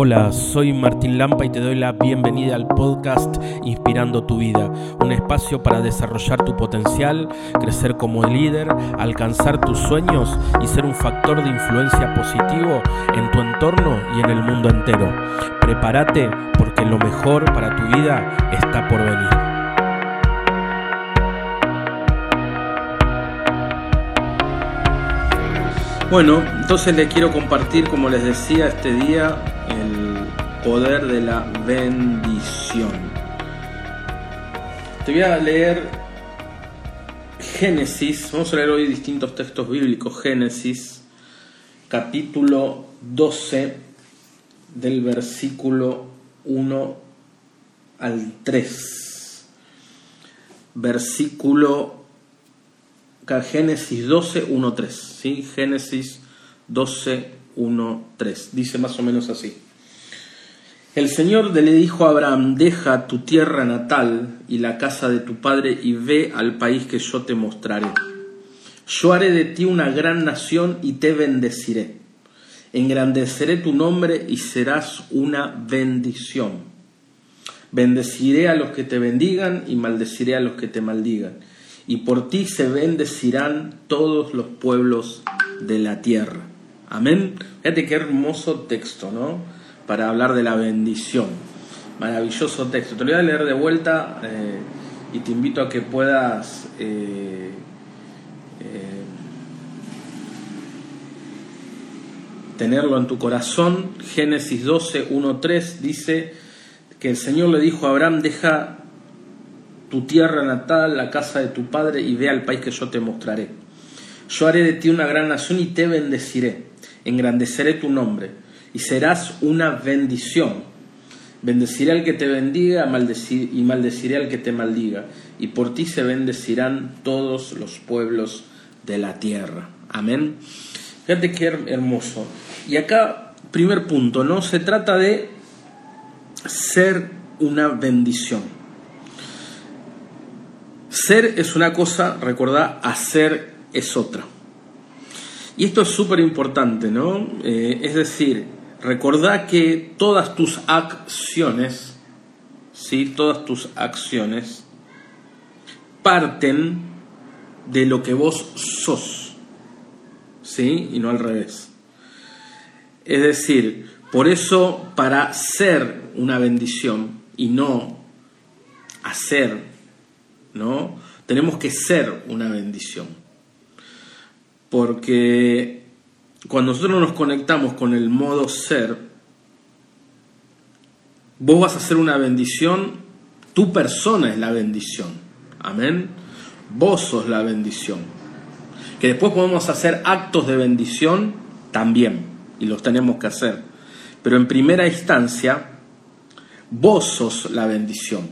Hola, soy Martín Lampa y te doy la bienvenida al podcast Inspirando tu vida, un espacio para desarrollar tu potencial, crecer como líder, alcanzar tus sueños y ser un factor de influencia positivo en tu entorno y en el mundo entero. Prepárate porque lo mejor para tu vida está por venir. Bueno, entonces le quiero compartir, como les decía, este día el poder de la bendición. Te voy a leer Génesis, vamos a leer hoy distintos textos bíblicos, Génesis, capítulo 12, del versículo 1 al 3. Versículo Génesis 12, 1, 3. ¿sí? Génesis 12, 1, 3. Dice más o menos así. El Señor le dijo a Abraham, deja tu tierra natal y la casa de tu padre y ve al país que yo te mostraré. Yo haré de ti una gran nación y te bendeciré. Engrandeceré tu nombre y serás una bendición. Bendeciré a los que te bendigan y maldeciré a los que te maldigan y por ti se bendecirán todos los pueblos de la tierra. Amén. Fíjate qué hermoso texto, ¿no? Para hablar de la bendición. Maravilloso texto. Te lo voy a leer de vuelta eh, y te invito a que puedas eh, eh, tenerlo en tu corazón. Génesis 12, 1, 3 dice que el Señor le dijo a Abraham, deja tu tierra natal, la casa de tu padre, y ve al país que yo te mostraré. Yo haré de ti una gran nación y te bendeciré, engrandeceré tu nombre, y serás una bendición. Bendeciré al que te bendiga y maldeciré al que te maldiga, y por ti se bendecirán todos los pueblos de la tierra. Amén. Fíjate qué hermoso. Y acá, primer punto, ¿no? Se trata de ser una bendición. Ser es una cosa, recordá, hacer es otra. Y esto es súper importante, ¿no? Eh, es decir, recordá que todas tus acciones, ¿sí? Todas tus acciones parten de lo que vos sos, ¿sí? Y no al revés. Es decir, por eso para ser una bendición y no hacer ¿no? Tenemos que ser una bendición. Porque cuando nosotros nos conectamos con el modo ser, vos vas a ser una bendición, tu persona es la bendición. Amén. Vos sos la bendición. Que después podemos hacer actos de bendición también, y los tenemos que hacer. Pero en primera instancia, vos sos la bendición.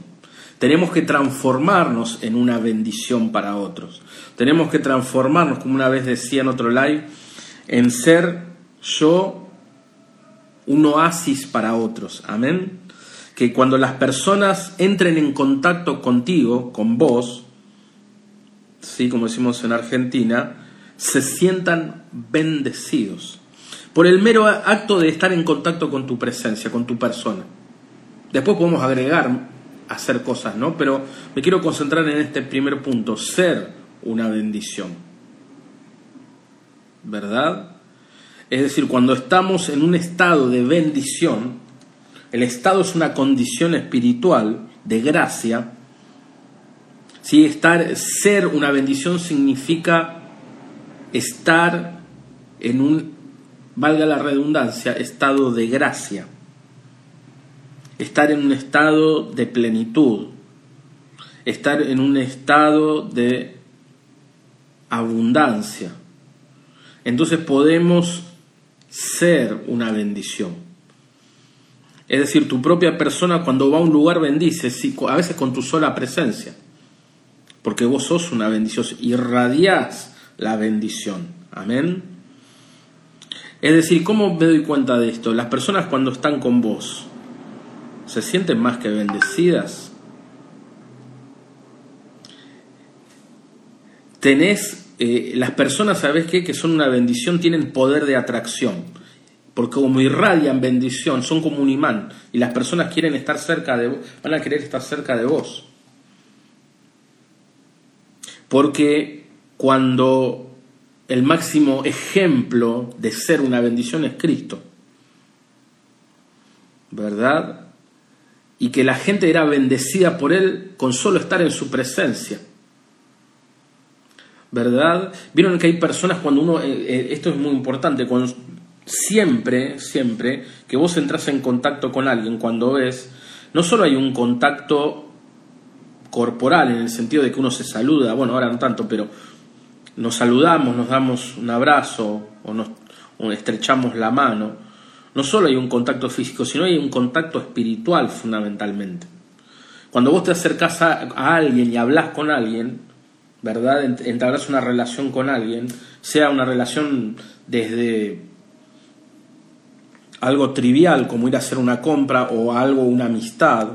Tenemos que transformarnos en una bendición para otros. Tenemos que transformarnos, como una vez decía en otro live, en ser yo un oasis para otros. Amén. Que cuando las personas entren en contacto contigo, con vos, ¿sí? como decimos en Argentina, se sientan bendecidos por el mero acto de estar en contacto con tu presencia, con tu persona. Después podemos agregar hacer cosas, ¿no? Pero me quiero concentrar en este primer punto, ser una bendición. ¿Verdad? Es decir, cuando estamos en un estado de bendición, el estado es una condición espiritual de gracia. Si estar, ser una bendición significa estar en un, valga la redundancia, estado de gracia estar en un estado de plenitud, estar en un estado de abundancia. Entonces podemos ser una bendición. Es decir, tu propia persona cuando va a un lugar bendice, a veces con tu sola presencia, porque vos sos una bendición, irradiás la bendición. Amén. Es decir, ¿cómo me doy cuenta de esto? Las personas cuando están con vos, se sienten más que bendecidas. Tenés, eh, las personas, ¿sabes qué? Que son una bendición, tienen poder de atracción. porque como irradian bendición, son como un imán y las personas quieren estar cerca de van a querer estar cerca de vos. Porque cuando el máximo ejemplo de ser una bendición es Cristo, ¿verdad? Y que la gente era bendecida por Él con solo estar en su presencia. ¿Verdad? Vieron que hay personas cuando uno, eh, eh, esto es muy importante, cuando siempre, siempre que vos entras en contacto con alguien, cuando ves, no solo hay un contacto corporal en el sentido de que uno se saluda, bueno, ahora no tanto, pero nos saludamos, nos damos un abrazo o nos estrechamos la mano, no solo hay un contacto físico, sino hay un contacto espiritual fundamentalmente. Cuando vos te acercás a, alguien y hablas con alguien, ¿verdad? Entablas una relación con alguien, sea una relación desde algo trivial como ir a hacer una compra o algo, una amistad,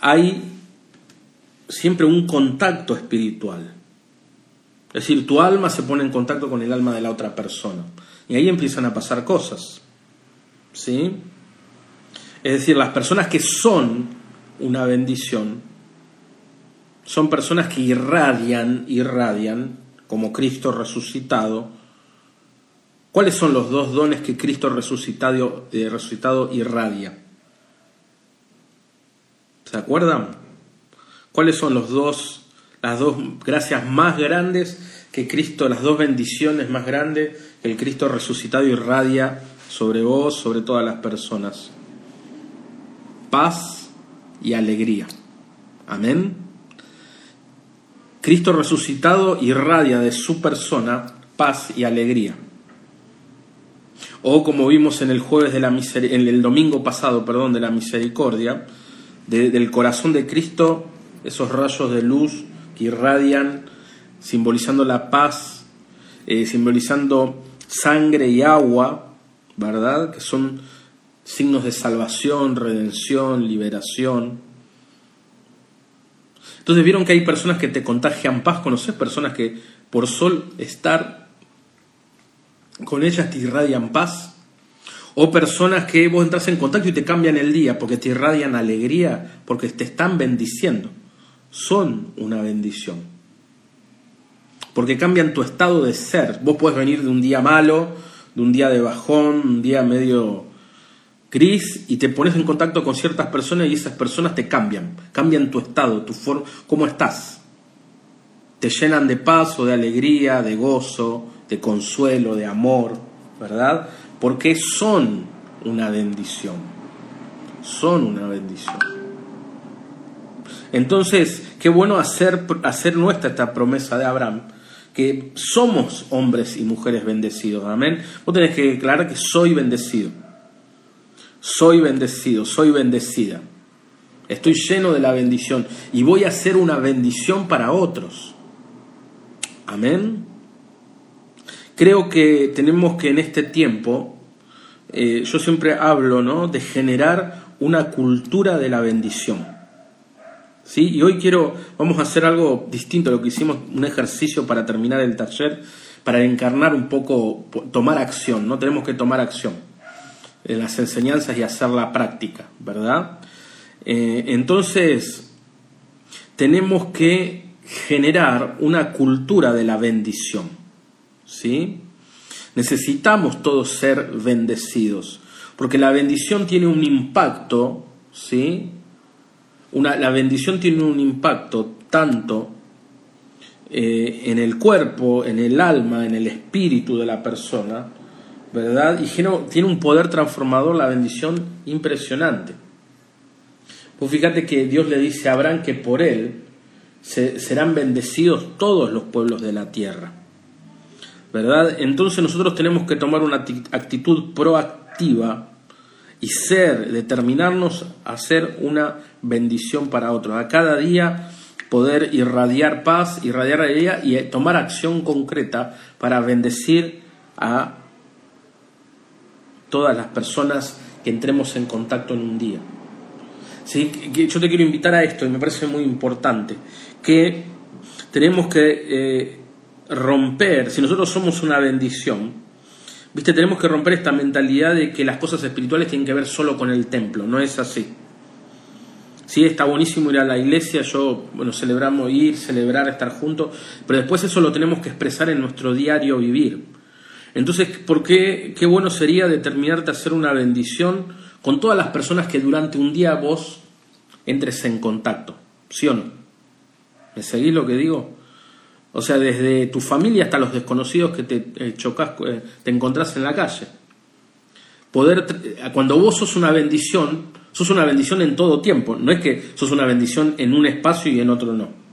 hay siempre un contacto espiritual. Es decir, tu alma se pone en contacto con el alma de la otra persona. Y ahí empiezan a pasar cosas. ¿Sí? Es decir, las personas que son una bendición son personas que irradian, irradian, como Cristo resucitado. ¿Cuáles son los dos dones que Cristo resucitado, eh, resucitado irradia? ¿Se acuerdan? ¿Cuáles son los dos las dos gracias más grandes que Cristo, las dos bendiciones más grandes que el Cristo resucitado irradia sobre vos, sobre todas las personas. Paz y alegría. Amén. Cristo resucitado irradia de su persona paz y alegría. O como vimos en el jueves de la en el domingo pasado, perdón, de la misericordia, del corazón de Cristo, esos rayos de luz que irradian, simbolizando la paz, eh, simbolizando sangre y agua, ¿verdad? Que son signos de salvación, redención, liberación. Entonces vieron que hay personas que te contagian paz, conoces personas que por sol estar con ellas te irradian paz. O personas que vos entras en contacto y te cambian el día porque te irradian alegría, porque te están bendiciendo son una bendición. Porque cambian tu estado de ser. Vos puedes venir de un día malo, de un día de bajón, un día medio gris, y te pones en contacto con ciertas personas y esas personas te cambian. Cambian tu estado, tu forma, cómo estás. Te llenan de paz o de alegría, de gozo, de consuelo, de amor, ¿verdad? Porque son una bendición. Son una bendición. Entonces, qué bueno hacer, hacer nuestra esta promesa de Abraham, que somos hombres y mujeres bendecidos. Amén. Vos tenés que declarar que soy bendecido. Soy bendecido, soy bendecida. Estoy lleno de la bendición y voy a ser una bendición para otros. Amén. Creo que tenemos que en este tiempo, eh, yo siempre hablo ¿no? de generar una cultura de la bendición. ¿sí? Y hoy quiero, vamos a hacer algo distinto a lo que hicimos, un ejercicio para terminar el taller, para encarnar un poco, tomar acción, ¿no? Tenemos que tomar acción en las enseñanzas y hacer la práctica, ¿verdad? Eh, entonces, tenemos que generar una cultura de la bendición, ¿sí? Necesitamos todos ser bendecidos, porque la bendición tiene un impacto, ¿sí? la bendición tiene un impacto tanto eh, en el cuerpo, en el alma, en el espíritu de la persona, ¿verdad? Y tiene un poder transformador la bendición impresionante. Pues fíjate que Dios le dice a Abraham que por él serán bendecidos todos los pueblos de la tierra. ¿Verdad? Entonces nosotros tenemos que tomar una actitud proactiva y ser, determinarnos a ser una bendición para otros. A cada día poder irradiar paz, irradiar alegría y tomar acción concreta para bendecir a todas las personas que entremos en contacto en un día. ¿Sí? Yo te quiero invitar a esto y me parece muy importante, que tenemos que eh, romper, si nosotros somos una bendición, Viste, tenemos que romper esta mentalidad de que las cosas espirituales tienen que ver solo con el templo, no es así. Sí, está buenísimo ir a la iglesia, yo, bueno, celebramos ir, celebrar, estar juntos, pero después eso lo tenemos que expresar en nuestro diario vivir. Entonces, ¿por qué, qué bueno sería determinarte a hacer una bendición con todas las personas que durante un día vos entres en contacto? ¿Sí o no? ¿Me seguís lo que digo? O sea, desde tu familia hasta los desconocidos que te eh, chocas, eh, te encontrás en la calle. Poder, cuando vos sos una bendición, sos una bendición en todo tiempo. No es que sos una bendición en un espacio y en otro no.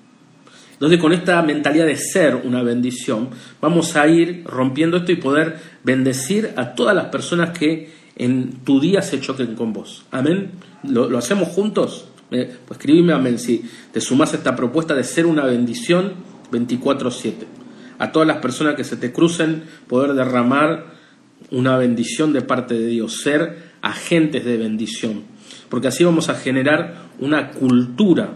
Entonces, con esta mentalidad de ser una bendición, vamos a ir rompiendo esto y poder bendecir a todas las personas que en tu día se choquen con vos. Amén. ¿Lo, hacemos juntos? Eh, pues escribime amén si te sumas a esta propuesta de ser una bendición 24-7. A todas las personas que se te crucen, poder derramar una bendición de parte de Dios, ser agentes de bendición, porque así vamos a generar una cultura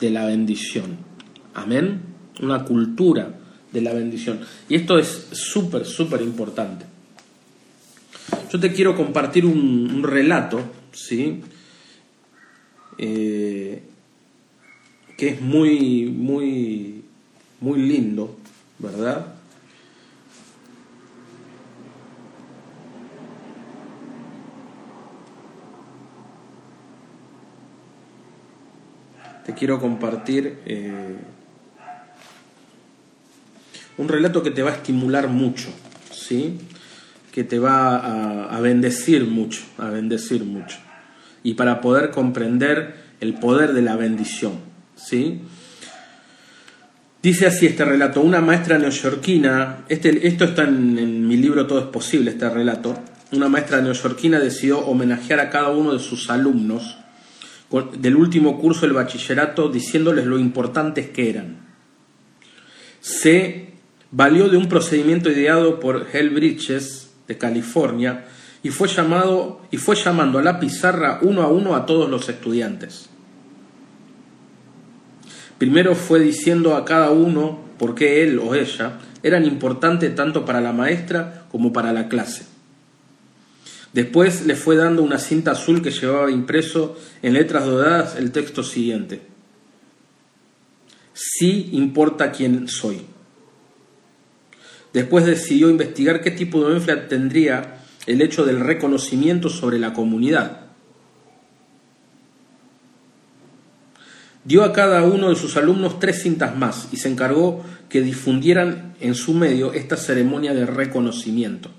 de la bendición. Amén. Una cultura de la bendición. Y esto es súper, súper importante. Yo te quiero compartir un, relato, ¿sí? Eh, que es muy, muy muy lindo, ¿verdad? Te quiero compartir eh, un relato que te va a estimular mucho, ¿sí? Que te va a, bendecir mucho, a bendecir mucho. Y para poder comprender el poder de la bendición, ¿sí? Dice así este relato, una maestra neoyorquina, este, esto está en, mi libro Todo es posible, este relato, una maestra neoyorquina decidió homenajear a cada uno de sus alumnos del último curso del bachillerato diciéndoles lo importantes que eran. Valió de un procedimiento ideado por Hell Bridges de California y fue, llamado, y fue llamando a la pizarra uno a uno a todos los estudiantes. Primero fue diciendo a cada uno por qué él o ella eran importantes tanto para la maestra como para la clase. Después le fue dando una cinta azul que llevaba impreso en letras doradas el texto siguiente. Sí importa quién soy. Después decidió investigar qué tipo de influencia tendría el hecho del reconocimiento sobre la comunidad. Dio a cada uno de sus alumnos tres cintas más y se encargó que difundieran en su medio esta ceremonia de reconocimiento.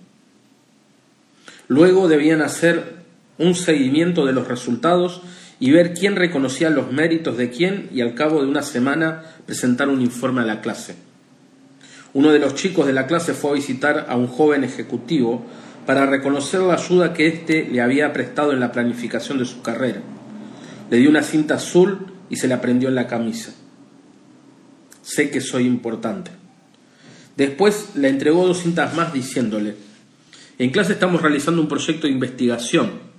Luego debían hacer un seguimiento de los resultados y ver quién reconocía los méritos de quién y al cabo de una semana presentar un informe a la clase. Uno de los chicos de la clase fue a visitar a un joven ejecutivo para reconocer la ayuda que éste le había prestado en la planificación de su carrera. Le dio una cinta azul y se la prendió en la camisa. Sé que soy importante. Después le entregó dos cintas más diciéndole, en clase estamos realizando un proyecto de investigación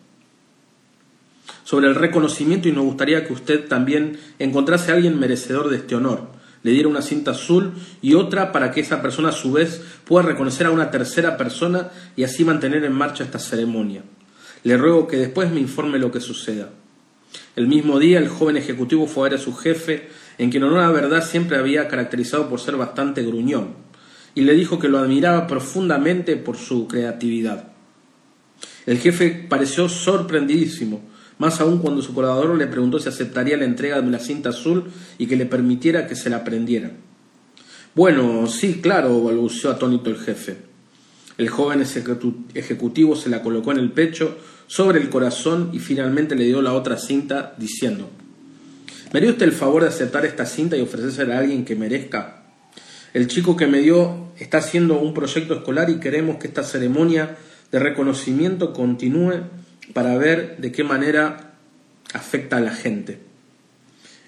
sobre el reconocimiento y nos gustaría que usted también encontrase a alguien merecedor de este honor. Le diera una cinta azul y otra para que esa persona a su vez pueda reconocer a una tercera persona y así mantener en marcha esta ceremonia. Le ruego que después me informe lo que suceda. El mismo día el joven ejecutivo fue a ver a su jefe, en quien en una verdad siempre había caracterizado por ser bastante gruñón, y le dijo que lo admiraba profundamente por su creatividad. El jefe pareció sorprendidísimo, más aún cuando su colaborador le preguntó si aceptaría la entrega de una cinta azul y que le permitiera que se la prendiera. Bueno, sí, claro, balbuceó atónito el jefe. El joven ejecutivo se la colocó en el pecho sobre el corazón y finalmente le dio la otra cinta diciendo, ¿me haría usted el favor de aceptar esta cinta y ofrecérsela a alguien que merezca? El chico que me dio está haciendo un proyecto escolar y queremos que esta ceremonia de reconocimiento continúe para ver de qué manera afecta a la gente.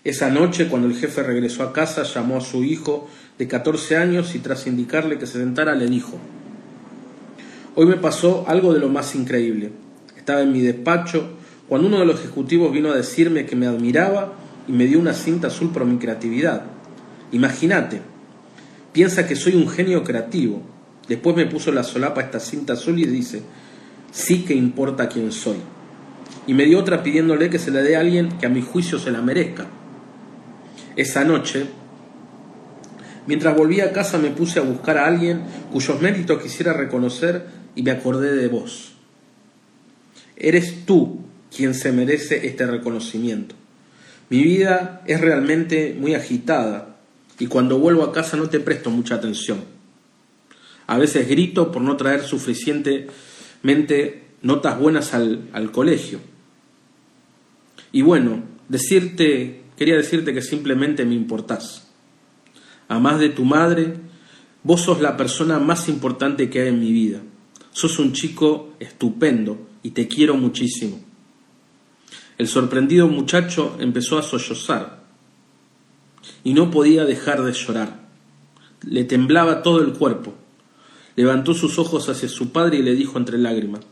Esa noche, cuando el jefe regresó a casa, llamó a su hijo de 14 años y tras indicarle que se sentara le dijo, Hoy me pasó algo de lo más increíble. Estaba en mi despacho cuando uno de los ejecutivos vino a decirme que me admiraba y me dio una cinta azul por mi creatividad. Imagínate, piensa que soy un genio creativo. Después me puso la solapa esta cinta azul y dice, sí que importa quién soy. Y me dio otra pidiéndole que se la dé a alguien que a mi juicio se la merezca. Esa noche, mientras volvía a casa, me puse a buscar a alguien cuyos méritos quisiera reconocer y me acordé de vos. Eres tú quien se merece este reconocimiento. Mi vida es realmente muy agitada y cuando vuelvo a casa no te presto mucha atención. A veces grito por no traer suficientemente notas buenas al, al colegio. Y bueno, decirte, quería decirte que simplemente me importás. A más de tu madre, vos sos la persona más importante que hay en mi vida. Sos un chico estupendo y te quiero muchísimo. El sorprendido muchacho empezó a sollozar y no podía dejar de llorar. Le temblaba todo el cuerpo. Levantó sus ojos hacia su padre y le dijo entre lágrimas,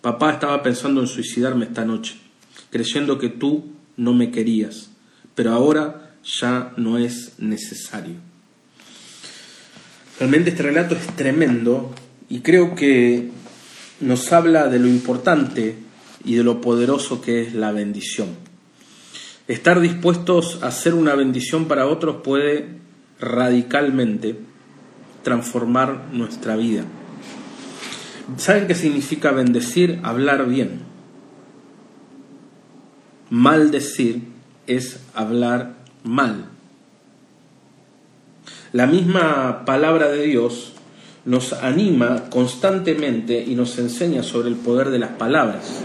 Papá estaba pensando en suicidarme esta noche, creyendo que tú no me querías, pero ahora ya no es necesario. Realmente este relato es tremendo y creo que nos habla de lo importante y de lo poderoso que es la bendición. Estar dispuestos a hacer una bendición para otros puede radicalmente transformar nuestra vida. ¿Saben qué significa bendecir? Hablar bien. Maldecir es hablar mal. La misma palabra de Dios nos anima constantemente y nos enseña sobre el poder de las palabras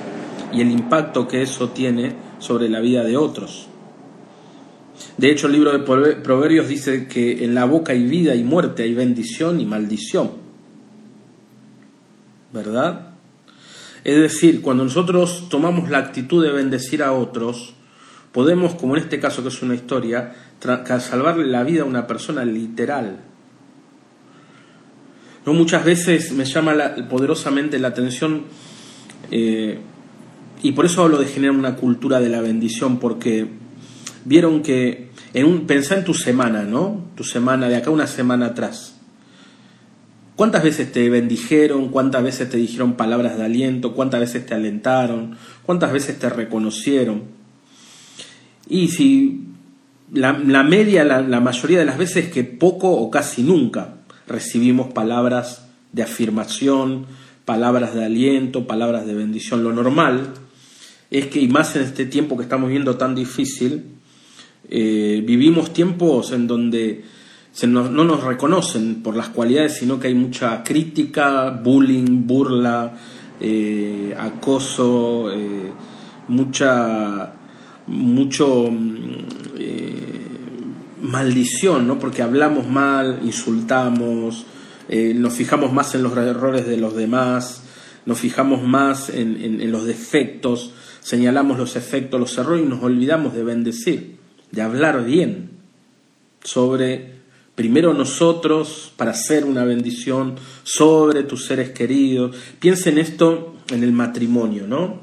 y el impacto que eso tiene sobre la vida de otros. De hecho, el libro de Proverbios dice que en la boca hay vida y muerte, hay bendición y maldición. ¿Verdad? Es decir, cuando nosotros tomamos la actitud de bendecir a otros, podemos, como en este caso que es una historia, salvarle la vida a una persona literal. No muchas veces me llama poderosamente la atención eh, y por eso hablo de generar una cultura de la bendición, porque vieron que en pensá en tu semana, ¿no? Tu semana de acá una semana atrás. ¿Cuántas veces te bendijeron? ¿Cuántas veces te dijeron palabras de aliento? ¿Cuántas veces te alentaron? ¿Cuántas veces te reconocieron? Y si la, media, la, la mayoría de las veces que poco o casi nunca recibimos palabras de afirmación, palabras de aliento, palabras de bendición. Lo normal es que, y más en este tiempo que estamos viendo tan difícil, eh, vivimos tiempos en donde no nos reconocen por las cualidades, sino que hay mucha crítica, bullying, burla, eh, acoso, eh, mucha, mucho maldición, ¿no? porque hablamos mal, insultamos, nos fijamos más en los errores de los demás, nos fijamos más en los defectos, señalamos los efectos, los errores y nos olvidamos de bendecir, de hablar bien sobre primero nosotros para hacer una bendición, sobre tus seres queridos. Piensen esto en el matrimonio, ¿no?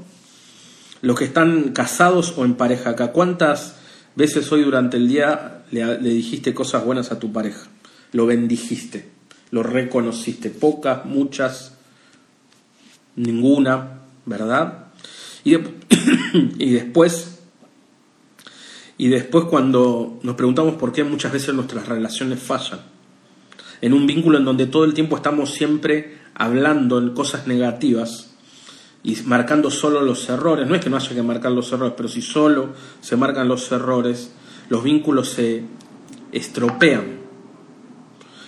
Los que están casados o en pareja acá, ¿cuántas veces hoy durante el día le, dijiste cosas buenas a tu pareja? Lo bendijiste, lo reconociste, pocas, muchas, ninguna, ¿verdad? Y después, y después cuando nos preguntamos por qué muchas veces nuestras relaciones fallan, en un vínculo en donde todo el tiempo estamos siempre hablando en cosas negativas y marcando solo los errores, no es que no haya que marcar los errores, pero si solo se marcan los errores, los vínculos se estropean.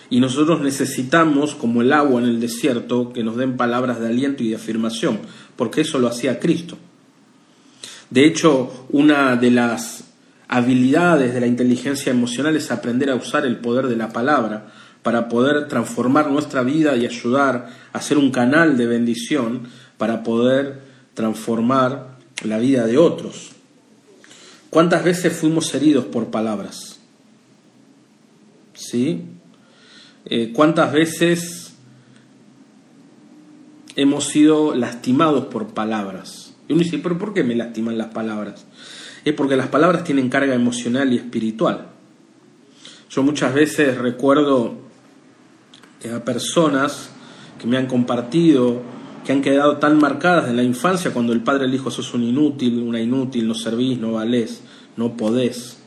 Y nosotros necesitamos, como el agua en el desierto, que nos den palabras de aliento y de afirmación, porque eso lo hacía Cristo. De hecho, una de las habilidades de la inteligencia emocional es aprender a usar el poder de la palabra para poder transformar nuestra vida y ayudar a ser un canal de bendición para poder transformar la vida de otros. ¿Cuántas veces fuimos heridos por palabras? ¿Sí? Eh, ¿Cuántas veces hemos sido lastimados por palabras? Y uno dice, pero ¿por qué me lastiman las palabras? Es porque las palabras tienen carga emocional y espiritual. Yo muchas veces recuerdo a personas que me han compartido, que han quedado tan marcadas en la infancia cuando el padre le dijo, sos un inútil, una inútil, no servís, no valés, no podés.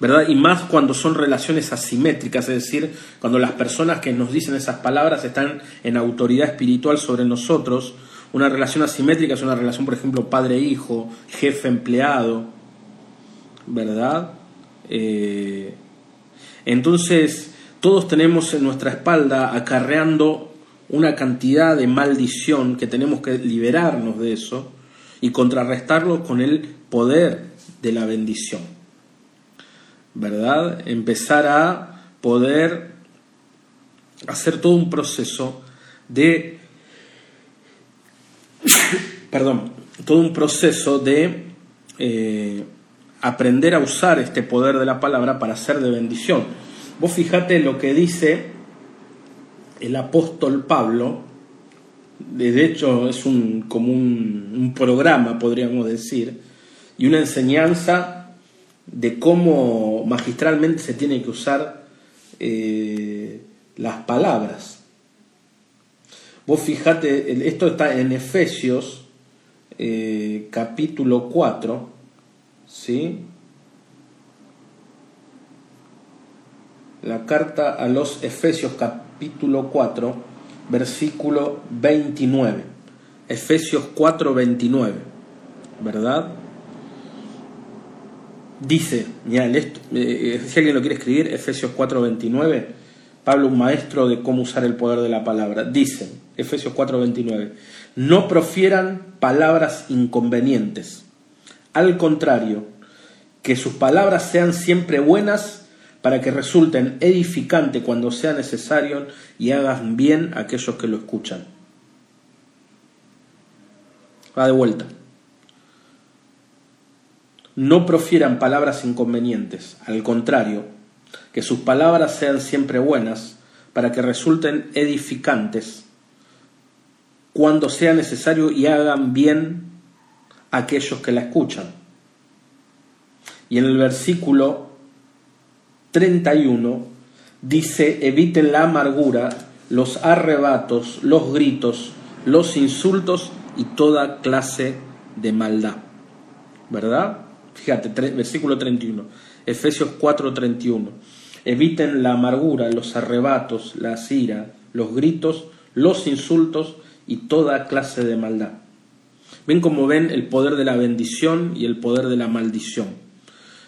¿verdad? Y más cuando son relaciones asimétricas, es decir, cuando las personas que nos dicen esas palabras están en autoridad espiritual sobre nosotros. Una relación asimétrica es una relación, por ejemplo, padre-hijo, jefe-empleado, ¿verdad? Eh, entonces, todos tenemos en nuestra espalda acarreando una cantidad de maldición que tenemos que liberarnos de eso y contrarrestarlo con el poder de la bendición. ¿verdad? Empezar a poder hacer todo un proceso de, perdón, todo un proceso de eh, aprender a usar este poder de la palabra para ser de bendición. Vos fijate lo que dice el apóstol Pablo, de hecho es un, como un, programa, podríamos decir, y una enseñanza de cómo magistralmente se tiene que usar eh, las palabras. Vos fijate, esto está en Efesios eh, capítulo 4, ¿sí? La carta a los Efesios capítulo 4, versículo 29. Efesios 4, 29, ¿verdad? Dice, eh, eh, si alguien lo quiere escribir, Efesios 4:29, Pablo, un maestro de cómo usar el poder de la palabra, dice, Efesios 4:29, no profieran palabras inconvenientes, al contrario, que sus palabras sean siempre buenas para que resulten edificantes cuando sea necesario y hagan bien a aquellos que lo escuchan. Va de vuelta. No profieran palabras inconvenientes, al contrario, que sus palabras sean siempre buenas, para que resulten edificantes cuando sea necesario y hagan bien a aquellos que la escuchan. Y en el versículo 31 dice, eviten la amargura, los arrebatos, los gritos, los insultos y toda clase de maldad. ¿Verdad? Fíjate, versículo 31, Efesios 4:31. Eviten la amargura, los arrebatos, la ira, los gritos, los insultos y toda clase de maldad. Ven como ven el poder de la bendición y el poder de la maldición.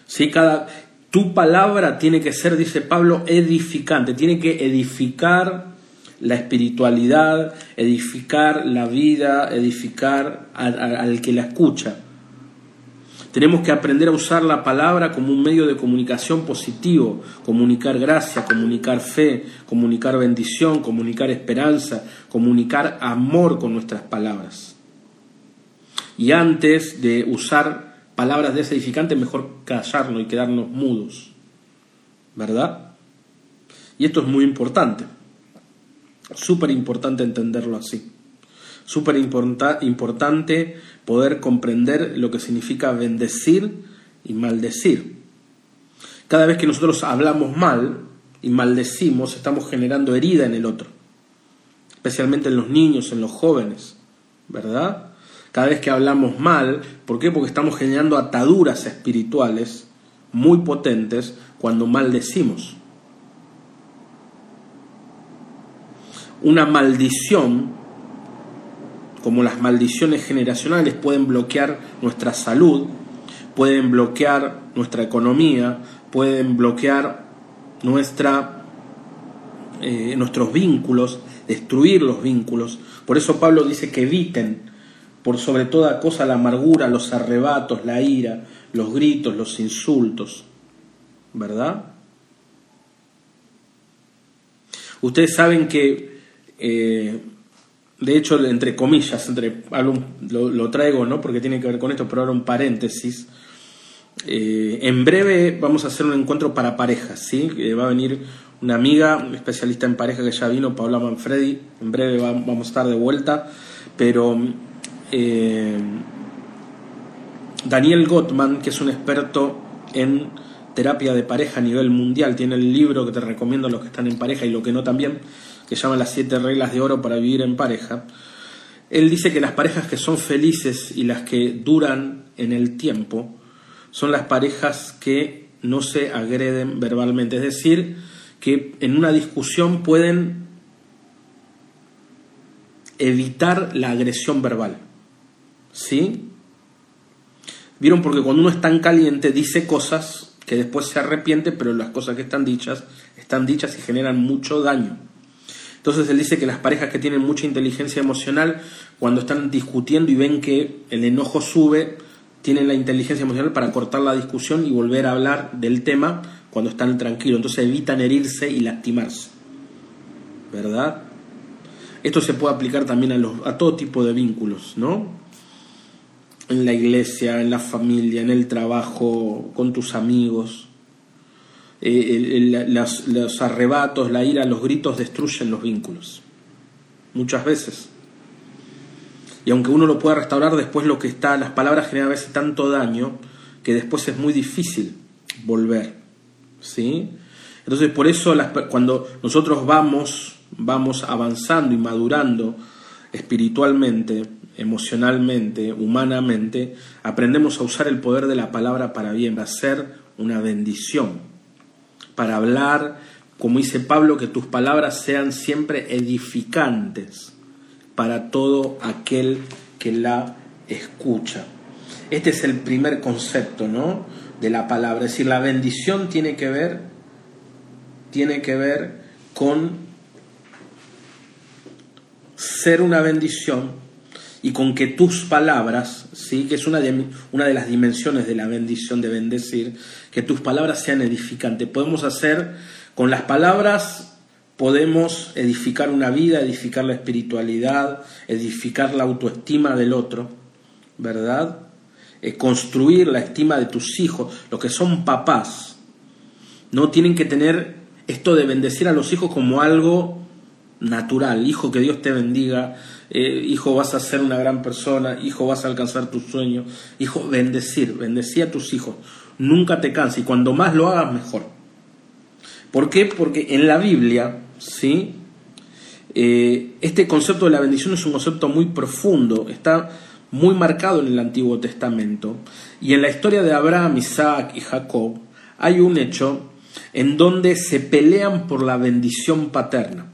¿Sí? Cada, tu palabra tiene que ser, dice Pablo, edificante, tiene que edificar la espiritualidad, edificar la vida, edificar al que la escucha. Tenemos que aprender a usar la palabra como un medio de comunicación positivo, comunicar gracia, comunicar fe, comunicar bendición, comunicar esperanza, comunicar amor con nuestras palabras. Y antes de usar palabras desedificantes, mejor callarnos y quedarnos mudos. ¿Verdad? Y esto es muy importante. Súper importante entenderlo así. Súper importante poder comprender lo que significa bendecir y maldecir. Cada vez que nosotros hablamos mal y maldecimos, estamos generando herida en el otro, especialmente en los niños, en los jóvenes, ¿verdad? Cada vez que hablamos mal, ¿por qué? Porque estamos generando ataduras espirituales muy potentes cuando maldecimos. Una maldición como las maldiciones generacionales pueden bloquear nuestra salud, pueden bloquear nuestra economía, pueden bloquear nuestra, eh, nuestros vínculos, destruir los vínculos. Por eso Pablo dice que eviten por sobre toda cosa la amargura, los arrebatos, la ira, los gritos, los insultos. ¿Verdad? Ustedes saben que eh, de hecho, entre comillas, entre, lo, traigo, ¿no? Porque tiene que ver con esto, pero ahora un paréntesis. Eh, en breve vamos a hacer un encuentro para parejas, ¿sí? va a venir una amiga, especialista en pareja que ya vino, Paula Manfredi. En breve vamos a estar de vuelta. Pero eh, Daniel Gottman, que es un experto en terapia de pareja a nivel mundial. Tiene el libro que te recomiendo a los que están en pareja y lo que no también, que se llama Las siete reglas de oro para vivir en pareja. Él dice que las parejas que son felices y las que duran en el tiempo son las parejas que no se agreden verbalmente, es decir, que en una discusión pueden evitar la agresión verbal. ¿Sí? ¿Vieron? Porque cuando uno es tan caliente dice cosas que después se arrepiente, pero las cosas que están dichas están dichas y generan mucho daño. Entonces él dice que las parejas que tienen mucha inteligencia emocional, cuando están discutiendo y ven que el enojo sube, tienen la inteligencia emocional para cortar la discusión y volver a hablar del tema cuando están tranquilos. Entonces evitan herirse y lastimarse. ¿Verdad? Esto se puede aplicar también a, los, a todo tipo de vínculos, ¿no? En la iglesia, en la familia, en el trabajo, con tus amigos. Eh, los arrebatos, la ira, los gritos destruyen los vínculos. Muchas veces. Y aunque uno lo pueda restaurar, después lo que está, las palabras generan a veces tanto daño que después es muy difícil volver. ¿Sí? Entonces, por eso cuando nosotros vamos vamos avanzando y madurando espiritualmente, emocionalmente, humanamente, aprendemos a usar el poder de la palabra para bien, para ser una bendición, para hablar, como dice Pablo, que tus palabras sean siempre edificantes para todo aquel que la escucha. Este es el primer concepto, ¿no? De la palabra. Es decir, la bendición tiene que ver, tiene que ver con ser una bendición y con que tus palabras, ¿sí? que es una de, una de las dimensiones de la bendición de bendecir, que tus palabras sean edificantes. Podemos hacer, con las palabras podemos edificar una vida, edificar la espiritualidad, edificar la autoestima del otro, ¿verdad? Eh, construir la estima de tus hijos, los que son papás, no tienen que tener esto de bendecir a los hijos como algo natural. Hijo, que Dios te bendiga. Eh, hijo, vas a ser una gran persona. Hijo, vas a alcanzar tus sueños. Hijo, bendecir, bendecir a tus hijos. Nunca te canses y cuando más lo hagas, mejor. ¿Por qué? Porque en la Biblia, ¿sí? Eh, este concepto de la bendición es un concepto muy profundo, está muy marcado en el Antiguo Testamento. Y en la historia de Abraham, Isaac y Jacob hay un hecho en donde se pelean por la bendición paterna.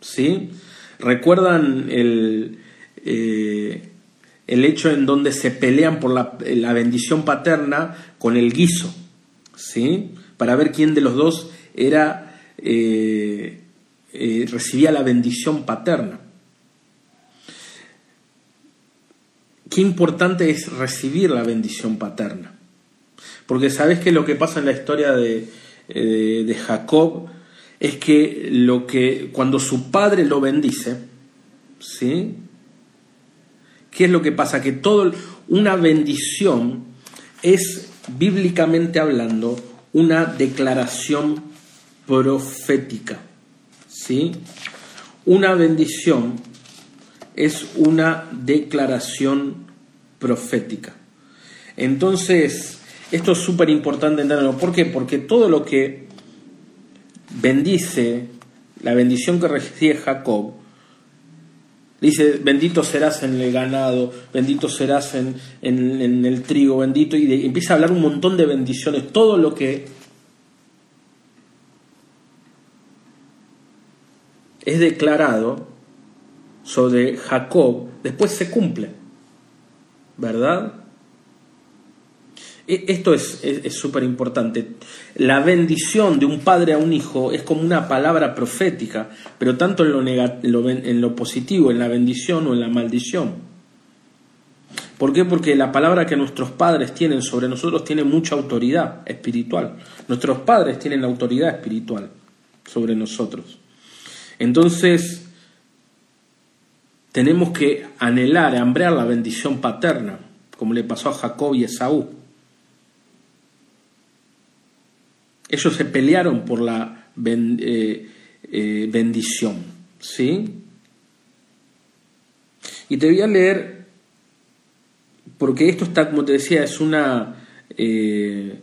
¿sí? ¿Recuerdan el, eh, el hecho en donde se pelean por la, bendición paterna con el guiso? ¿sí? Para ver quién de los dos era, eh, eh, recibía la bendición paterna. Qué importante es recibir la bendición paterna. Porque sabes que lo que pasa en la historia de, de Jacob es que lo que cuando su padre lo bendice, ¿sí? ¿Qué es lo que pasa? Que todo una bendición es bíblicamente hablando una declaración profética, ¿sí? Una bendición es una declaración profética. Entonces, esto es súper importante entenderlo. ¿Por qué? Porque todo lo que bendice la bendición que recibe Jacob, dice, bendito serás en el ganado, bendito serás en, el trigo, bendito, y empieza a hablar un montón de bendiciones, todo lo que es declarado sobre Jacob, después se cumple, ¿verdad? E, esto es súper importante. La bendición de un padre a un hijo es como una palabra profética, pero tanto en lo, en lo positivo, en la bendición o en la maldición. ¿Por qué? Porque la palabra que nuestros padres tienen sobre nosotros tiene mucha autoridad espiritual. Nuestros padres tienen autoridad espiritual sobre nosotros. Entonces, tenemos que anhelar, hambrear la bendición paterna, como le pasó a Jacob y Esaú. Ellos se pelearon por la eh, eh, bendición. ¿Sí? Y te voy a leer, porque esto está, como te decía, es una, eh,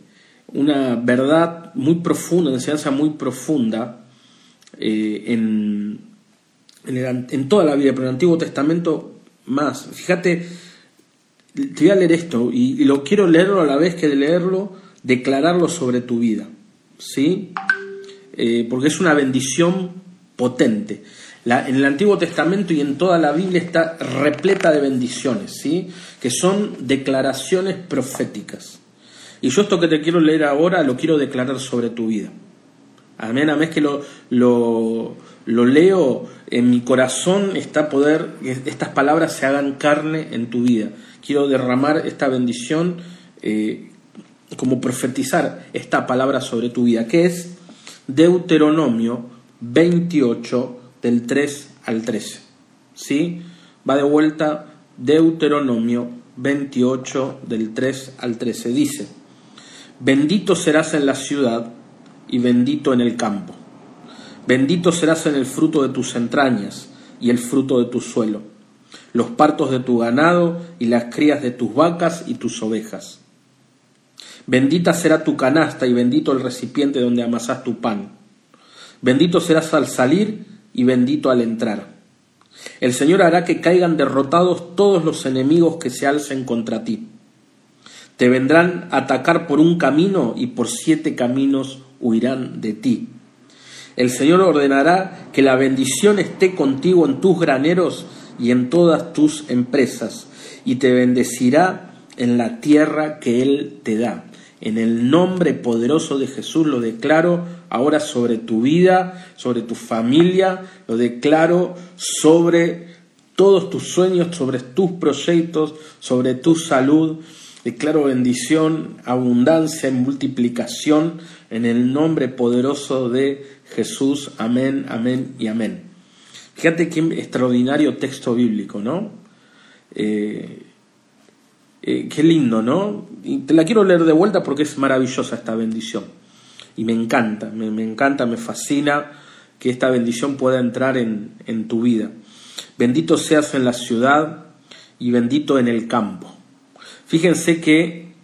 una verdad muy profunda, una enseñanza muy profunda en, en, toda la vida, pero en el Antiguo Testamento más. Fíjate, te voy a leer esto y, lo quiero leerlo a la vez que de leerlo, declararlo sobre tu vida, ¿sí? Eh, porque es una bendición potente. en el Antiguo Testamento y en toda la Biblia está repleta de bendiciones, ¿sí? que son declaraciones proféticas. Y yo esto que te quiero leer ahora lo quiero declarar sobre tu vida. Amén, amén, que lo, lo, leo en mi corazón, está poder, estas palabras se hagan carne en tu vida. Quiero derramar esta bendición eh, como profetizar esta palabra sobre tu vida, que es Deuteronomio 28 del 3 al 13. ¿Sí? Va de vuelta Deuteronomio 28 del 3 al 13. Dice, bendito serás en la ciudad y bendito en el campo. Bendito serás en el fruto de tus entrañas y el fruto de tu suelo, los partos de tu ganado y las crías de tus vacas y tus ovejas. Bendita será tu canasta y bendito el recipiente donde amasas tu pan. Bendito serás al salir y bendito al entrar. El Señor hará que caigan derrotados todos los enemigos que se alcen contra ti. Te vendrán a atacar por un camino y por siete caminos huirán de ti. El Señor ordenará que la bendición esté contigo en tus graneros y en todas tus empresas, y te bendecirá en la tierra que Él te da. En el nombre poderoso de Jesús lo declaro ahora sobre tu vida, sobre tu familia, lo declaro sobre todos tus sueños, sobre tus proyectos, sobre tu salud. Declaro bendición, abundancia y multiplicación en el nombre poderoso de Jesús. Amén, amén y amén. Fíjate qué extraordinario texto bíblico, ¿no? Eh, eh, qué lindo, ¿no? Y te la quiero leer de vuelta porque es maravillosa esta bendición. Y me encanta, me, encanta, me fascina que esta bendición pueda entrar en, tu vida. Bendito seas en la ciudad y bendito en el campo. Fíjense que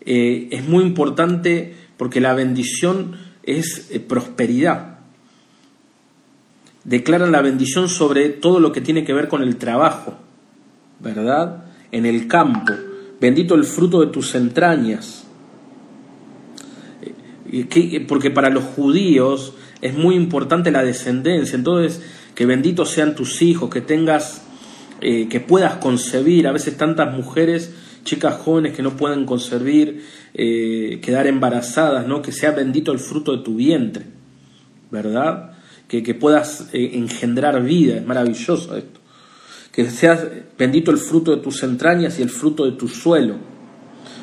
eh, es muy importante porque la bendición es eh, prosperidad. Declaran la bendición sobre todo lo que tiene que ver con el trabajo, ¿verdad? En el campo, bendito el fruto de tus entrañas. Eh, porque para los judíos es muy importante la descendencia, entonces que benditos sean tus hijos, que tengas, eh, que puedas concebir, a veces tantas mujeres, chicas jóvenes que no pueden concebir, eh, quedar embarazadas, ¿no? que sea bendito el fruto de tu vientre, ¿verdad? Que, que puedas engendrar vida, es maravilloso esto que seas bendito el fruto de tus entrañas y el fruto de tu suelo,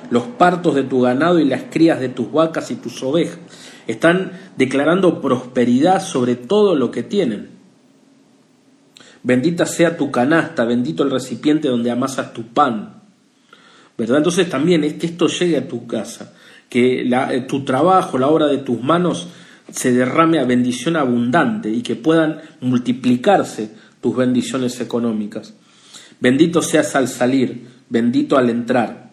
los partos de tu ganado y las crías de tus vacas y tus ovejas. Están declarando prosperidad sobre todo lo que tienen. Bendita sea tu canasta, bendito el recipiente donde amasas tu pan. ¿Verdad? Entonces también es que esto llegue a tu casa, que eh, tu trabajo, la obra de tus manos se derrame a bendición abundante y que puedan multiplicarse tus bendiciones económicas. Bendito seas al salir, bendito al entrar.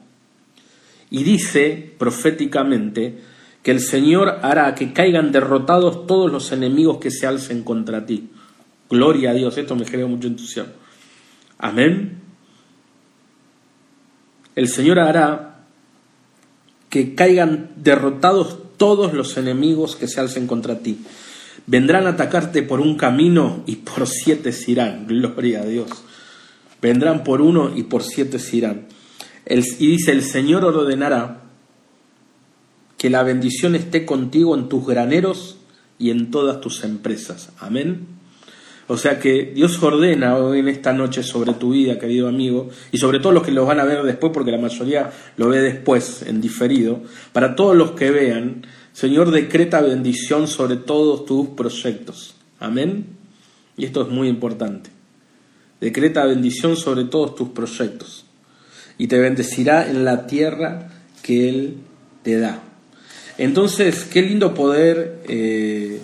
Y dice proféticamente que el Señor hará que caigan derrotados todos los enemigos que se alcen contra ti. Gloria a Dios, esto me genera mucho entusiasmo. Amén. El Señor hará que caigan derrotados todos los enemigos que se alcen contra ti. Vendrán a atacarte por un camino y por siete se irán. Gloria a Dios. Vendrán por uno y por siete se irán. y dice, el Señor ordenará que la bendición esté contigo en tus graneros y en todas tus empresas. Amén. O sea que Dios ordena hoy en esta noche sobre tu vida, querido amigo, y sobre todos los que lo van a ver después, porque la mayoría lo ve después, en diferido, para todos los que vean, Señor, decreta bendición sobre todos tus proyectos. Amén. Y esto es muy importante. Decreta bendición sobre todos tus proyectos. Y te bendecirá en la tierra que Él te da. Entonces, qué lindo poder, eh,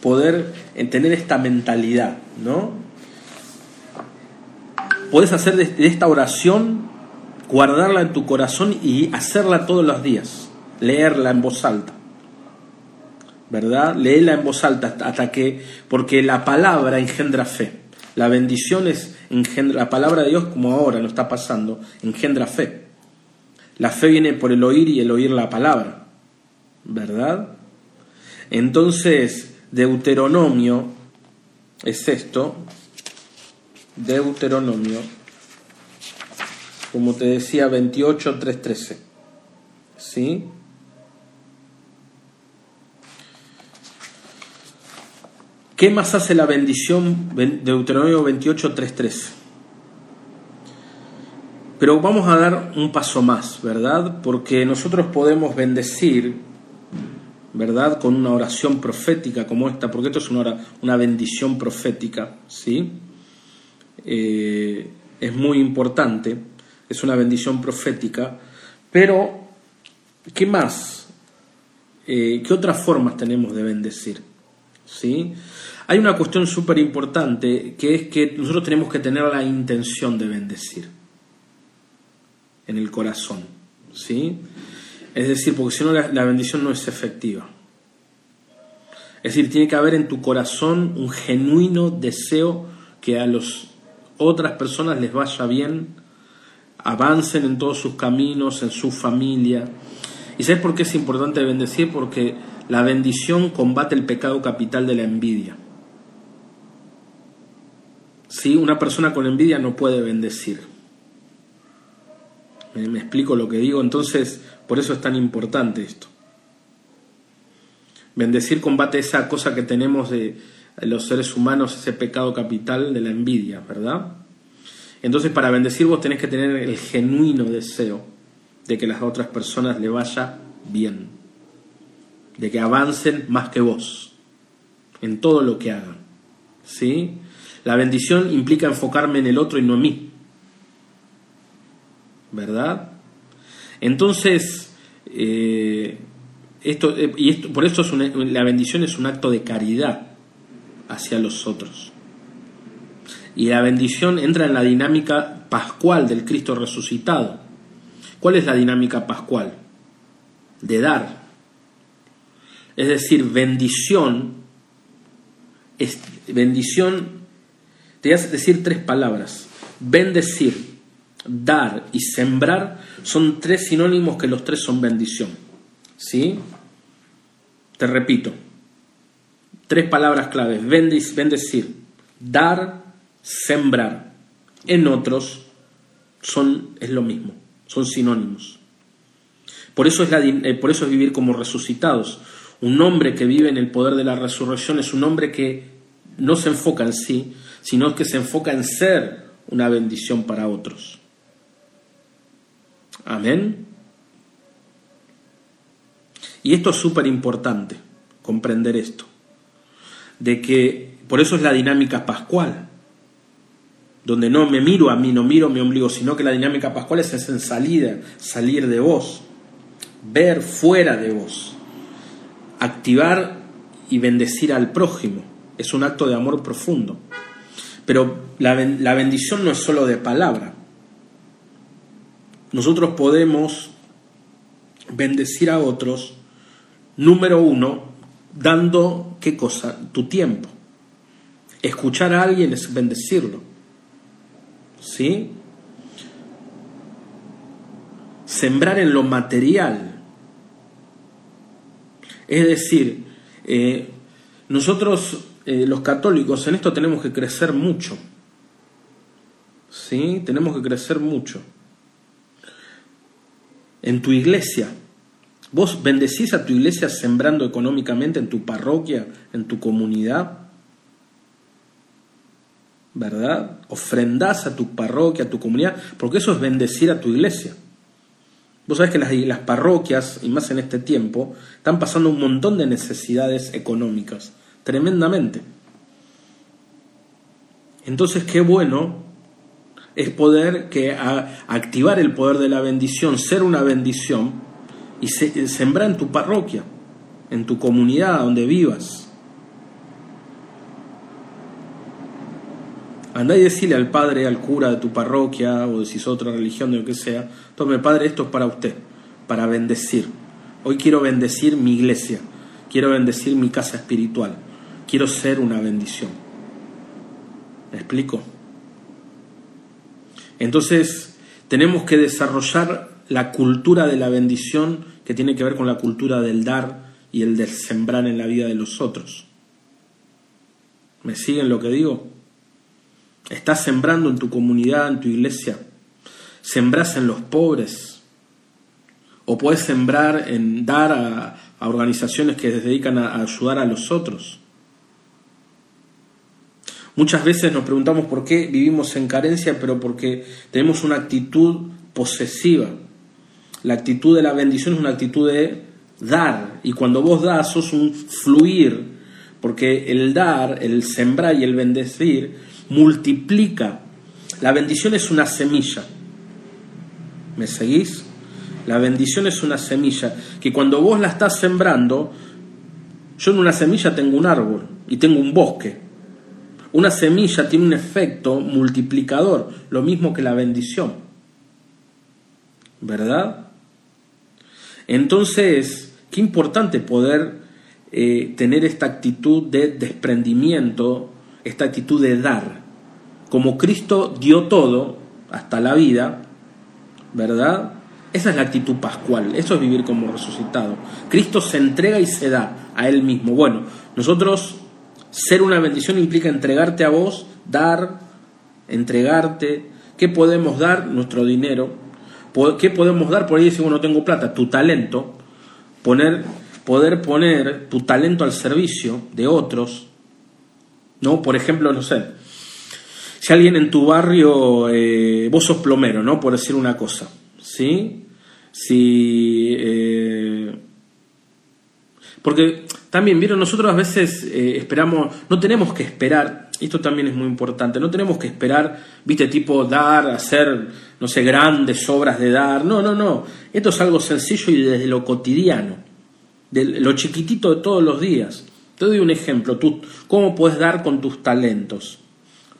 poder tener esta mentalidad, ¿no? Puedes hacer de esta oración guardarla en tu corazón y hacerla todos los días, leerla en voz alta. ¿Verdad? Léela en voz alta hasta que, porque la palabra engendra fe. La bendición es engendra, la palabra de Dios, como ahora lo está pasando, engendra fe. La fe viene por el oír y el oír la palabra. ¿Verdad? Entonces, Deuteronomio es esto. Deuteronomio, como te decía, 28, 3, 13. ¿Sí? ¿Qué más hace la bendición? Deuteronomio 28, 3, 13. Pero vamos a dar un paso más, ¿verdad? Porque nosotros podemos bendecir, ¿verdad? Con una oración profética como esta, porque esto es una, una bendición profética, ¿sí? Eh, es muy importante, es una bendición profética, pero ¿qué más? Eh, ¿Qué otras formas tenemos de bendecir? ¿Sí? Hay una cuestión súper importante que es que nosotros tenemos que tener la intención de bendecir en el corazón. ¿sí? Es decir, porque si no la, bendición no es efectiva. Es decir, tiene que haber en tu corazón un genuino deseo que a las otras personas les vaya bien, avancen en todos sus caminos, en su familia. ¿Y sabes por qué es importante bendecir? Porque la bendición combate el pecado capital de la envidia. ¿Sí? Una persona con envidia no puede bendecir. ¿Me, explico lo que digo? Entonces, por eso es tan importante esto. Bendecir combate esa cosa que tenemos de los seres humanos, ese pecado capital de la envidia, ¿verdad? Entonces, para bendecir vos tenés que tener el genuino deseo de que las otras personas le vaya bien, de que avancen más que vos en todo lo que hagan. ¿Sí? La bendición implica enfocarme en el otro y no en mí. ¿Verdad? Entonces, eh, esto, eh, y esto, por eso es la bendición es un acto de caridad hacia los otros. Y la bendición entra en la dinámica pascual del Cristo resucitado. ¿Cuál es la dinámica pascual? De dar. Es decir, bendición, es, bendición te voy a decir tres palabras. Bendecir, dar y sembrar son tres sinónimos que los tres son bendición. ¿Sí? Te repito. Tres palabras claves. Bendecir, dar, sembrar. En otros son, es lo mismo, son sinónimos. Por eso, es la, eh, por eso es vivir como resucitados. Un hombre que vive en el poder de la resurrección es un hombre que no se enfoca en sí, sino que se enfoca en ser una bendición para otros. Amén. Y esto es súper importante, comprender esto, de que por eso es la dinámica pascual, donde no me miro a mí, no miro mi ombligo, sino que la dinámica pascual es en salida, salir de vos, ver fuera de vos, activar y bendecir al prójimo. Es un acto de amor profundo. Pero la, bendición no es solo de palabra. Nosotros podemos bendecir a otros, número uno, dando qué cosa? Tu tiempo. Escuchar a alguien es bendecirlo. ¿Sí? Sembrar en lo material. Es decir, eh, nosotros eh, los católicos en esto tenemos que crecer mucho. ¿Sí? Tenemos que crecer mucho. En tu iglesia, vos bendecís a tu iglesia sembrando económicamente en tu parroquia, en tu comunidad. ¿Verdad? Ofrendás a tu parroquia, a tu comunidad, porque eso es bendecir a tu iglesia. Vos sabés que las, parroquias, y más en este tiempo, están pasando un montón de necesidades económicas tremendamente. Entonces, qué bueno es poder que activar el poder de la bendición, ser una bendición y sembrar en tu parroquia, en tu comunidad donde vivas. Andá y decirle al padre, al cura de tu parroquia, o si es otra religión, de lo que sea, tome padre, esto es para usted, para bendecir. Hoy quiero bendecir mi iglesia, quiero bendecir mi casa espiritual, quiero ser una bendición. ¿Me explico? Entonces, tenemos que desarrollar la cultura de la bendición que tiene que ver con la cultura del dar y el de sembrar en la vida de los otros. ¿Me siguen lo que digo? Estás sembrando en tu comunidad, en tu iglesia. Sembrás en los pobres. O puedes sembrar en dar a, organizaciones que se dedican a ayudar a los otros. Muchas veces nos preguntamos por qué vivimos en carencia, pero porque tenemos una actitud posesiva. La actitud de la bendición es una actitud de dar. Y cuando vos das, sos un fluir. Porque el dar, el sembrar y el bendecir multiplica. La bendición es una semilla. ¿Me seguís? La bendición es una semilla que cuando vos la estás sembrando, yo en una semilla tengo un árbol y tengo un bosque. Una semilla tiene un efecto multiplicador, lo mismo que la bendición. ¿Verdad? Entonces, qué importante poder eh, tener esta actitud de desprendimiento, esta actitud de dar. Como Cristo dio todo, hasta la vida, ¿verdad? Esa es la actitud pascual, eso es vivir como resucitado. Cristo se entrega y se da a Él mismo. Bueno, nosotros ser una bendición implica entregarte a vos, dar, entregarte. ¿Qué podemos dar? Nuestro dinero. ¿Qué podemos dar? Por ahí si no tengo plata, tu talento. Poner, poder poner tu talento al servicio de otros. ¿No? Por ejemplo, no sé. Si alguien en tu barrio, eh, vos sos plomero, ¿no? Por decir una cosa. ¿Sí? Si. Eh, porque también, vieron, nosotros a veces eh, esperamos, no tenemos que esperar, esto también es muy importante, no tenemos que esperar, viste, tipo dar, hacer, no sé, grandes obras de dar, no, no, no, esto es algo sencillo y desde lo cotidiano, de lo chiquitito de todos los días. Te doy un ejemplo, tú, ¿cómo puedes dar con tus talentos?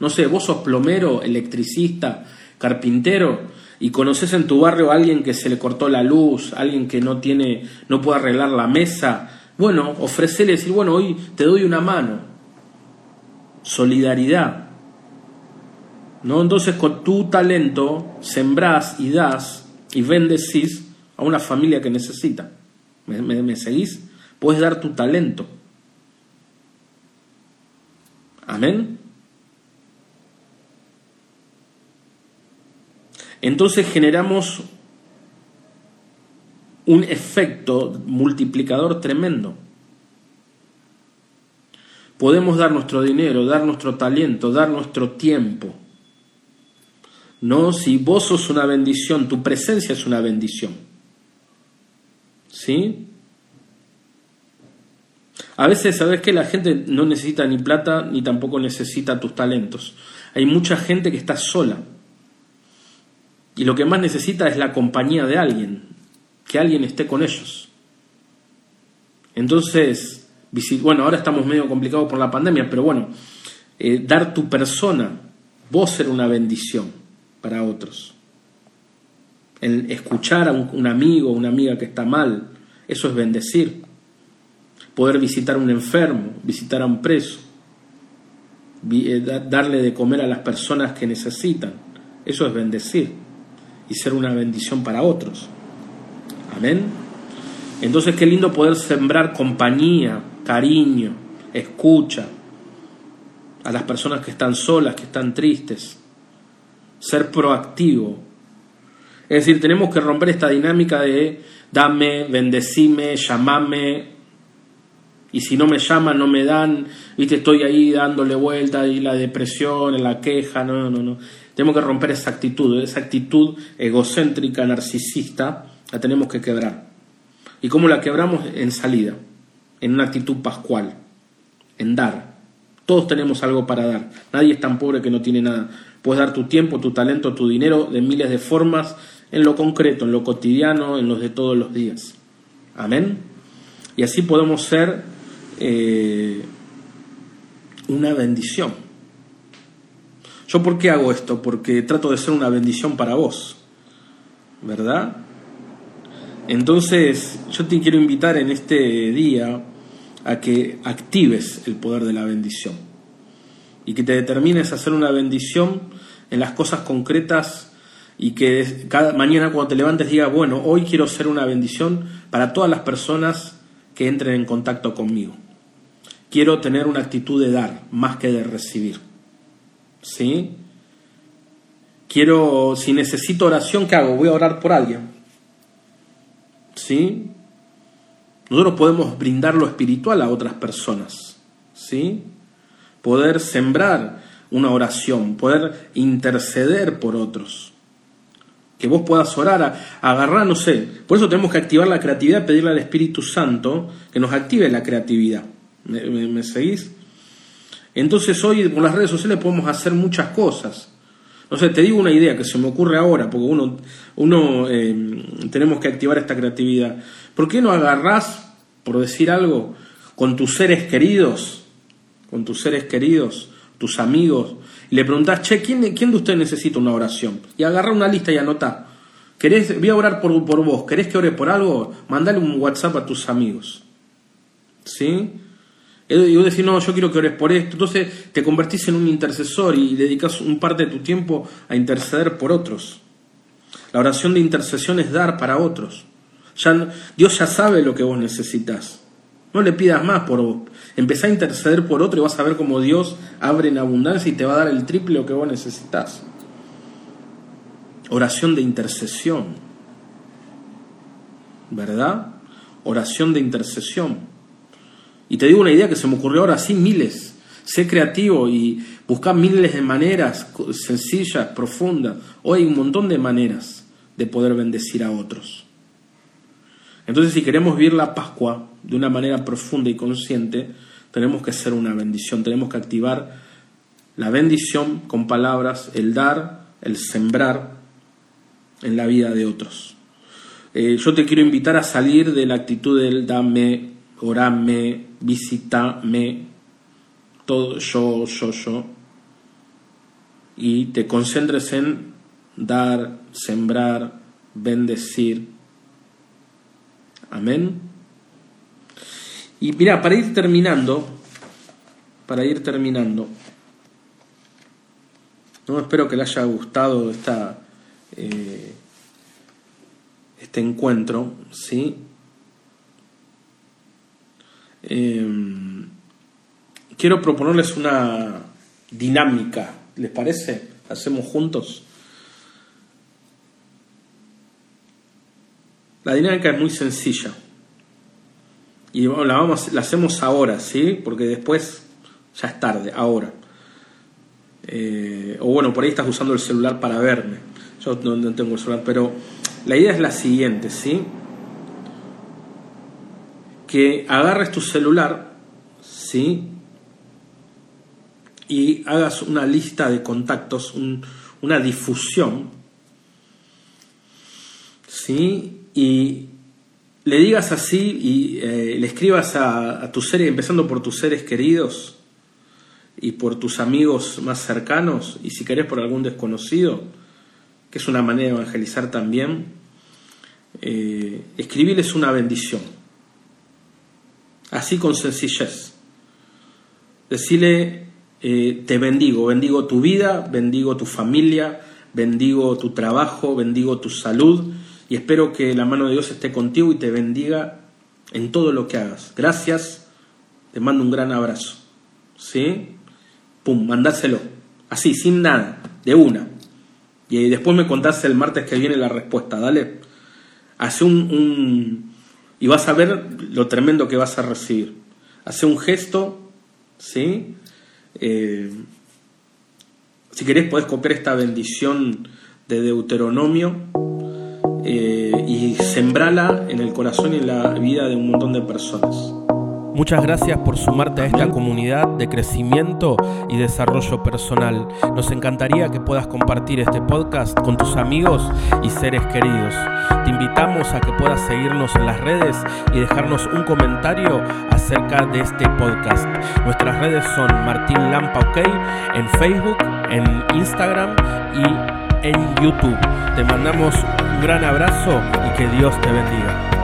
No sé, vos sos plomero, electricista, carpintero, y conoces en tu barrio a alguien que se le cortó la luz, alguien que no tiene, no puede arreglar la mesa, bueno, ofrecerle, decir, bueno, hoy te doy una mano. Solidaridad. ¿No? Entonces con tu talento sembrás y das y bendecís a una familia que necesita. ¿Me, me seguís? Puedes dar tu talento. Amén. Entonces generamos un efecto multiplicador tremendo. Podemos dar nuestro dinero, dar nuestro talento, dar nuestro tiempo. No, si vos sos una bendición, tu presencia es una bendición. ¿Sí? A veces, ¿sabes que La gente no necesita ni plata ni tampoco necesita tus talentos. Hay mucha gente que está sola. Y lo que más necesita es la compañía de alguien, que alguien esté con ellos. Entonces, bueno, ahora estamos medio complicados por la pandemia, pero bueno, eh, dar tu persona, vos ser una bendición para otros. El escuchar a un, amigo o una amiga que está mal, eso es bendecir. Poder visitar a un enfermo, visitar a un preso, eh, darle de comer a las personas que necesitan, eso es bendecir y ser una bendición para otros. Amén. Entonces qué lindo poder sembrar compañía, cariño, escucha a las personas que están solas, que están tristes. Ser proactivo. Es decir, tenemos que romper esta dinámica de dame, bendecime, llamame, y si no me llaman, no me dan, viste, estoy ahí dándole vuelta y la depresión, la queja, no, no, no. Tenemos que romper esa actitud, esa actitud egocéntrica, narcisista, la tenemos que quebrar. ¿Y cómo la quebramos? En salida, en una actitud pascual, en dar. Todos tenemos algo para dar. Nadie es tan pobre que no tiene nada. Puedes dar tu tiempo, tu talento, tu dinero de miles de formas, en lo concreto, en lo cotidiano, en los de todos los días. Amén. Y así podemos ser eh, una bendición. ¿Yo por qué hago esto? Porque trato de ser una bendición para vos, ¿verdad? Entonces, yo te quiero invitar en este día a que actives el poder de la bendición y que te determines a hacer una bendición en las cosas concretas y que cada mañana cuando te levantes digas, bueno, hoy quiero ser una bendición para todas las personas que entren en contacto conmigo. Quiero tener una actitud de dar más que de recibir. ¿Sí? Quiero, si necesito oración, ¿qué hago? Voy a orar por alguien. ¿Sí? Nosotros podemos brindar lo espiritual a otras personas. ¿Sí? Poder sembrar una oración, poder interceder por otros. Que vos puedas orar, a, agarrar, no sé. Por eso tenemos que activar la creatividad, pedirle al Espíritu Santo que nos active la creatividad. ¿Me, seguís? Entonces hoy por las redes sociales podemos hacer muchas cosas. No sé, te digo una idea que se me ocurre ahora, porque uno, uno eh, tenemos que activar esta creatividad. ¿Por qué no agarrás, por decir algo, con tus seres queridos, con tus seres queridos, tus amigos, y le preguntás, che, ¿quién, ¿quién de ustedes necesita una oración? Y agarra una lista y anota. ¿Querés, voy a orar por, por vos, ¿querés que ore por algo? Mandale un WhatsApp a tus amigos. ¿Sí? Y vos decís, no, yo quiero que ores por esto. Entonces te convertís en un intercesor y dedicas un parte de tu tiempo a interceder por otros. La oración de intercesión es dar para otros. Ya, Dios ya sabe lo que vos necesitas. No le pidas más por vos. A interceder por otro y vas a ver cómo Dios abre en abundancia y te va a dar el triple lo que vos necesitas. Oración de intercesión. ¿Verdad? Oración de intercesión. Y te digo una idea que se me ocurrió ahora, sí, miles. Sé creativo y busca miles de maneras sencillas, profundas. Hoy hay un montón de maneras de poder bendecir a otros. Entonces, si queremos vivir la Pascua de una manera profunda y consciente, tenemos que ser una bendición, tenemos que activar la bendición con palabras, el dar, el sembrar en la vida de otros. Eh, yo te quiero invitar a salir de la actitud del dame, orame, visítame, todo yo, yo, yo, y te concentres en dar, sembrar, bendecir. Amén. Y mira, para ir terminando, para ir terminando, no espero que le haya gustado esta, eh, este encuentro, ¿sí? Em, quiero proponerles una dinámica, ¿les parece? ¿Hacemos juntos? La dinámica es muy sencilla. Y la, vamos, la hacemos ahora, ¿sí? Porque después ya es tarde, ahora. Eh, o bueno, por ahí estás usando el celular para verme. Yo no tengo el celular, pero la idea es la siguiente, ¿sí? Que agarres tu celular, ¿sí? Y hagas una lista de contactos, una difusión, ¿sí? Y le digas así y eh, le escribas a, a tus seres, empezando por tus seres queridos y por tus amigos más cercanos, y si querés por algún desconocido, que es una manera de evangelizar también, eh, escribirles una bendición así con sencillez. Decirle, eh, te bendigo, bendigo tu vida, bendigo tu familia, bendigo tu trabajo, bendigo tu salud y espero que la mano de Dios esté contigo y te bendiga en todo lo que hagas. Gracias, te mando un gran abrazo. ¿Sí? Pum, mandáselo. Así, sin nada, de una. Y después me contás el martes que viene la respuesta, dale. Hace un y vas a ver lo tremendo que vas a recibir. Hace un gesto, ¿sí? Eh, si querés podés copiar esta bendición de Deuteronomio eh, y sembrala en el corazón y en la vida de un montón de personas. Muchas gracias por sumarte a esta comunidad de crecimiento y desarrollo personal. Nos encantaría que puedas compartir este podcast con tus amigos y seres queridos. Te invitamos a que puedas seguirnos en las redes y dejarnos un comentario acerca de este podcast. Nuestras redes son Martín Lampa OK en Facebook, en Instagram y en YouTube. Te mandamos un gran abrazo y que Dios te bendiga.